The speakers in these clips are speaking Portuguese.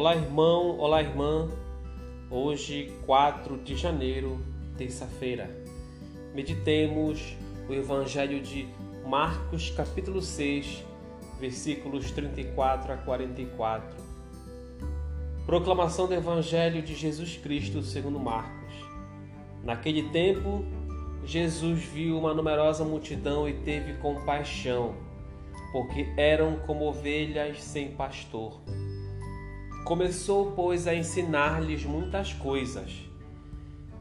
Olá, irmão, olá, irmã. Hoje, 4 de janeiro, terça-feira, meditemos o Evangelho de Marcos, capítulo 6, versículos 34 a 44. Proclamação do Evangelho de Jesus Cristo segundo Marcos. Naquele tempo, Jesus viu uma numerosa multidão e teve compaixão, porque eram como ovelhas sem pastor Começou, pois, a ensinar-lhes muitas coisas.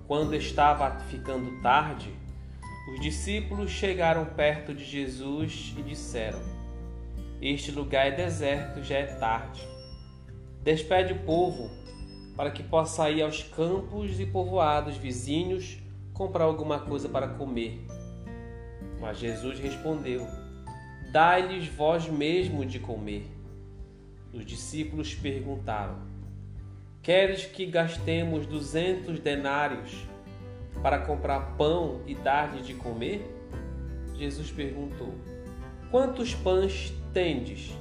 Quando estava ficando tarde, os discípulos chegaram perto de Jesus e disseram: Este lugar é deserto, já é tarde. Despede o povo para que possa ir aos campos e povoados vizinhos comprar alguma coisa para comer. Mas Jesus respondeu: Dai-lhes vós mesmo de comer. Os discípulos perguntaram: Queres que gastemos duzentos denários para comprar pão e dar-lhe de comer? Jesus perguntou: Quantos pães tendes?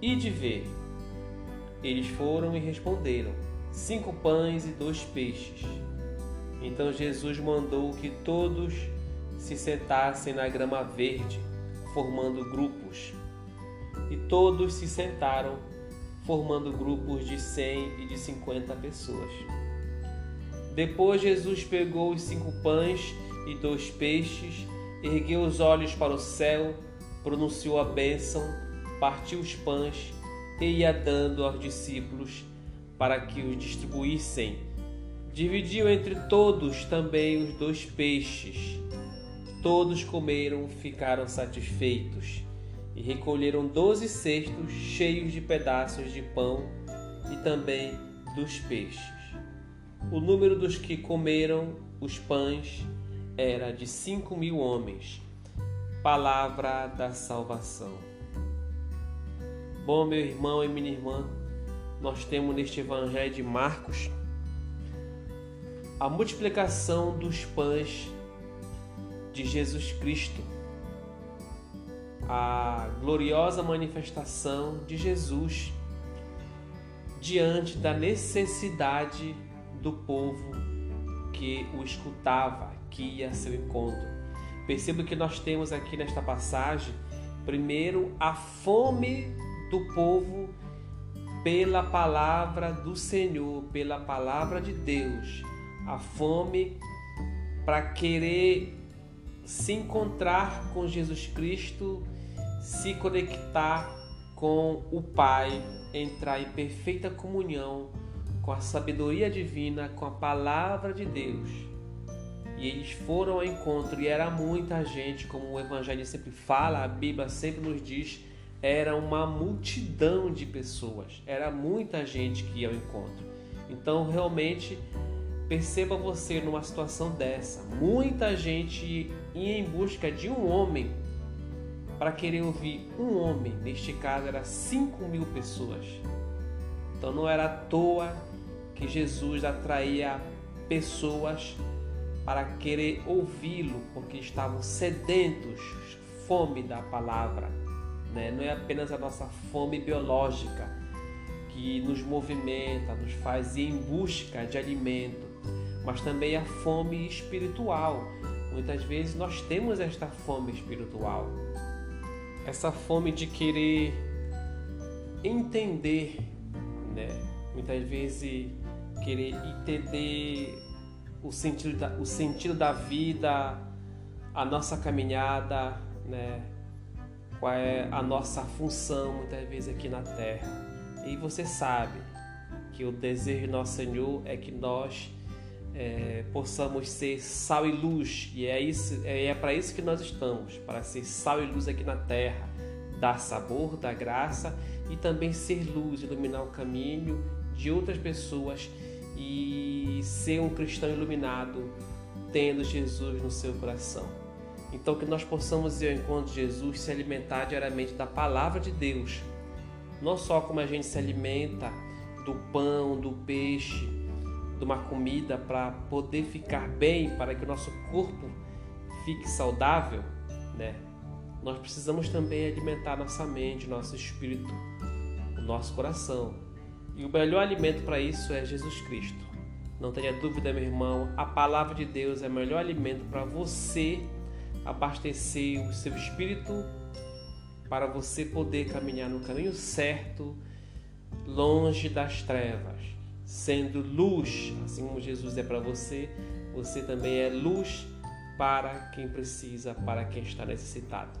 E de ver. Eles foram e responderam: Cinco pães e dois peixes. Então Jesus mandou que todos se sentassem na grama verde, formando grupos e todos se sentaram, formando grupos de cem e de cinquenta pessoas. Depois Jesus pegou os cinco pães e dois peixes, ergueu os olhos para o céu, pronunciou a bênção, partiu os pães e ia dando aos discípulos para que os distribuíssem. Dividiu entre todos também os dois peixes. Todos comeram, ficaram satisfeitos e recolheram doze cestos cheios de pedaços de pão e também dos peixes. O número dos que comeram os pães era de cinco mil homens. Palavra da salvação. Bom, meu irmão e minha irmã, nós temos neste Evangelho de Marcos a multiplicação dos pães de Jesus Cristo a gloriosa manifestação de Jesus diante da necessidade do povo que o escutava, que ia a seu encontro. Perceba que nós temos aqui nesta passagem, primeiro, a fome do povo pela palavra do Senhor, pela palavra de Deus, a fome para querer se encontrar com Jesus Cristo se conectar com o Pai, entrar em perfeita comunhão com a sabedoria divina, com a palavra de Deus. E eles foram ao encontro e era muita gente, como o Evangelho sempre fala, a Bíblia sempre nos diz, era uma multidão de pessoas, era muita gente que ia ao encontro. Então, realmente, perceba você numa situação dessa, muita gente ia em busca de um homem para querer ouvir um homem, neste caso era 5 mil pessoas. Então não era à toa que Jesus atraía pessoas para querer ouvi-lo, porque estavam sedentos, fome da palavra. Né? Não é apenas a nossa fome biológica que nos movimenta, nos faz ir em busca de alimento, mas também a fome espiritual. Muitas vezes nós temos esta fome espiritual essa fome de querer entender, né? Muitas vezes querer entender o sentido da, o sentido da vida, a nossa caminhada, né? Qual é a nossa função muitas vezes aqui na Terra. E você sabe que o desejo do nosso Senhor é que nós é, possamos ser sal e luz, e é, é, é para isso que nós estamos para ser sal e luz aqui na terra, dar sabor, dar graça e também ser luz, iluminar o caminho de outras pessoas e ser um cristão iluminado, tendo Jesus no seu coração. Então, que nós possamos ir ao encontro de Jesus, se alimentar diariamente da palavra de Deus, não só como a gente se alimenta do pão, do peixe, de uma comida para poder ficar bem, para que o nosso corpo fique saudável, né? Nós precisamos também alimentar nossa mente, nosso espírito, o nosso coração. E o melhor alimento para isso é Jesus Cristo. Não tenha dúvida, meu irmão, a palavra de Deus é o melhor alimento para você abastecer o seu espírito para você poder caminhar no caminho certo, longe das trevas, sendo luz, assim como Jesus é para você, você também é luz para quem precisa, para quem está necessitado.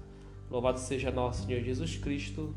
Louvado seja nosso Senhor Jesus Cristo